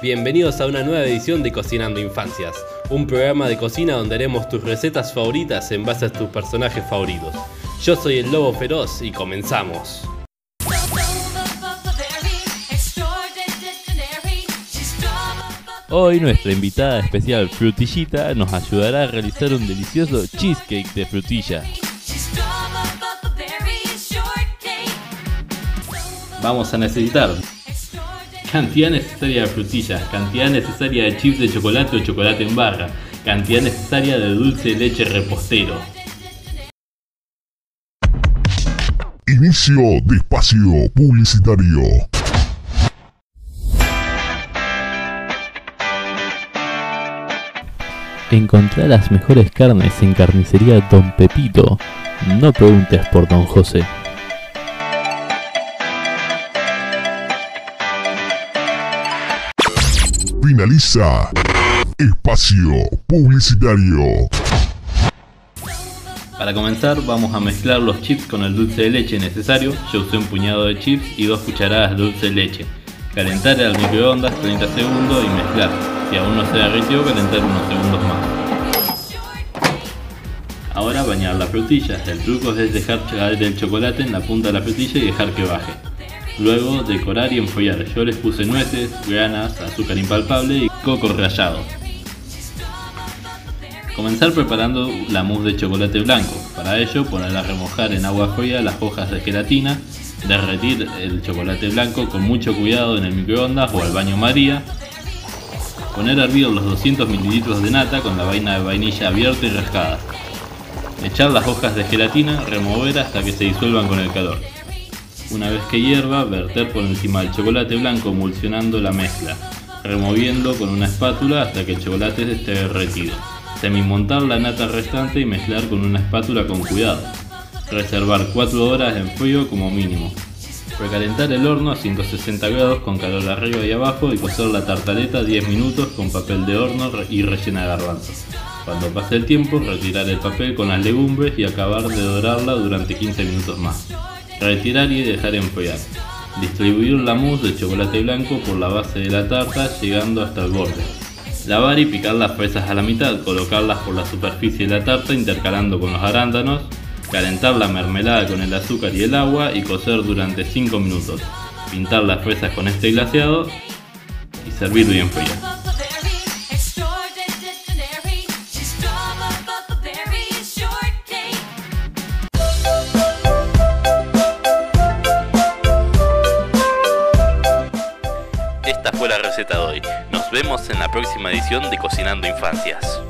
Bienvenidos a una nueva edición de Cocinando Infancias, un programa de cocina donde haremos tus recetas favoritas en base a tus personajes favoritos. Yo soy el Lobo Feroz y comenzamos. Hoy nuestra invitada especial Frutillita nos ayudará a realizar un delicioso cheesecake de frutilla. Vamos a necesitar cantidad necesaria de frutillas, cantidad necesaria de chips de chocolate o chocolate en barra, cantidad necesaria de dulce de leche repostero. Inicio de espacio publicitario. Encontrar las mejores carnes en carnicería Don Pepito. No preguntes por Don José. Finaliza espacio publicitario. Para comenzar vamos a mezclar los chips con el dulce de leche necesario. Yo usé un puñado de chips y dos cucharadas de dulce de leche. Calentar al microondas 30 segundos y mezclar. Si aún no se derritió, calentar unos segundos más. Ahora bañar las frutillas. El truco es dejar caer el chocolate en la punta de la frutilla y dejar que baje. Luego decorar y enfriar. Yo les puse nueces, granas, azúcar impalpable y coco rallado. Comenzar preparando la mousse de chocolate blanco. Para ello poner a remojar en agua fría las hojas de gelatina, derretir el chocolate blanco con mucho cuidado en el microondas o al baño María, poner a hervir los 200 ml de nata con la vaina de vainilla abierta y rascada, echar las hojas de gelatina, remover hasta que se disuelvan con el calor. Una vez que hierva, verter por encima del chocolate blanco emulsionando la mezcla, removiendo con una espátula hasta que el chocolate esté derretido. Semimontar la nata restante y mezclar con una espátula con cuidado. Reservar 4 horas en frío como mínimo. Recalentar el horno a 160 grados con calor arriba y abajo y cocer la tartaleta 10 minutos con papel de horno y rellena de garbanzos. Cuando pase el tiempo, retirar el papel con las legumbres y acabar de dorarla durante 15 minutos más. Retirar y dejar enfriar. Distribuir la mousse de chocolate blanco por la base de la tarta llegando hasta el borde. Lavar y picar las fresas a la mitad, colocarlas por la superficie de la tarta intercalando con los arándanos, calentar la mermelada con el azúcar y el agua y cocer durante 5 minutos. Pintar las fresas con este glaseado y servir bien frío. Esta fue la receta de hoy. Nos vemos en la próxima edición de Cocinando Infancias.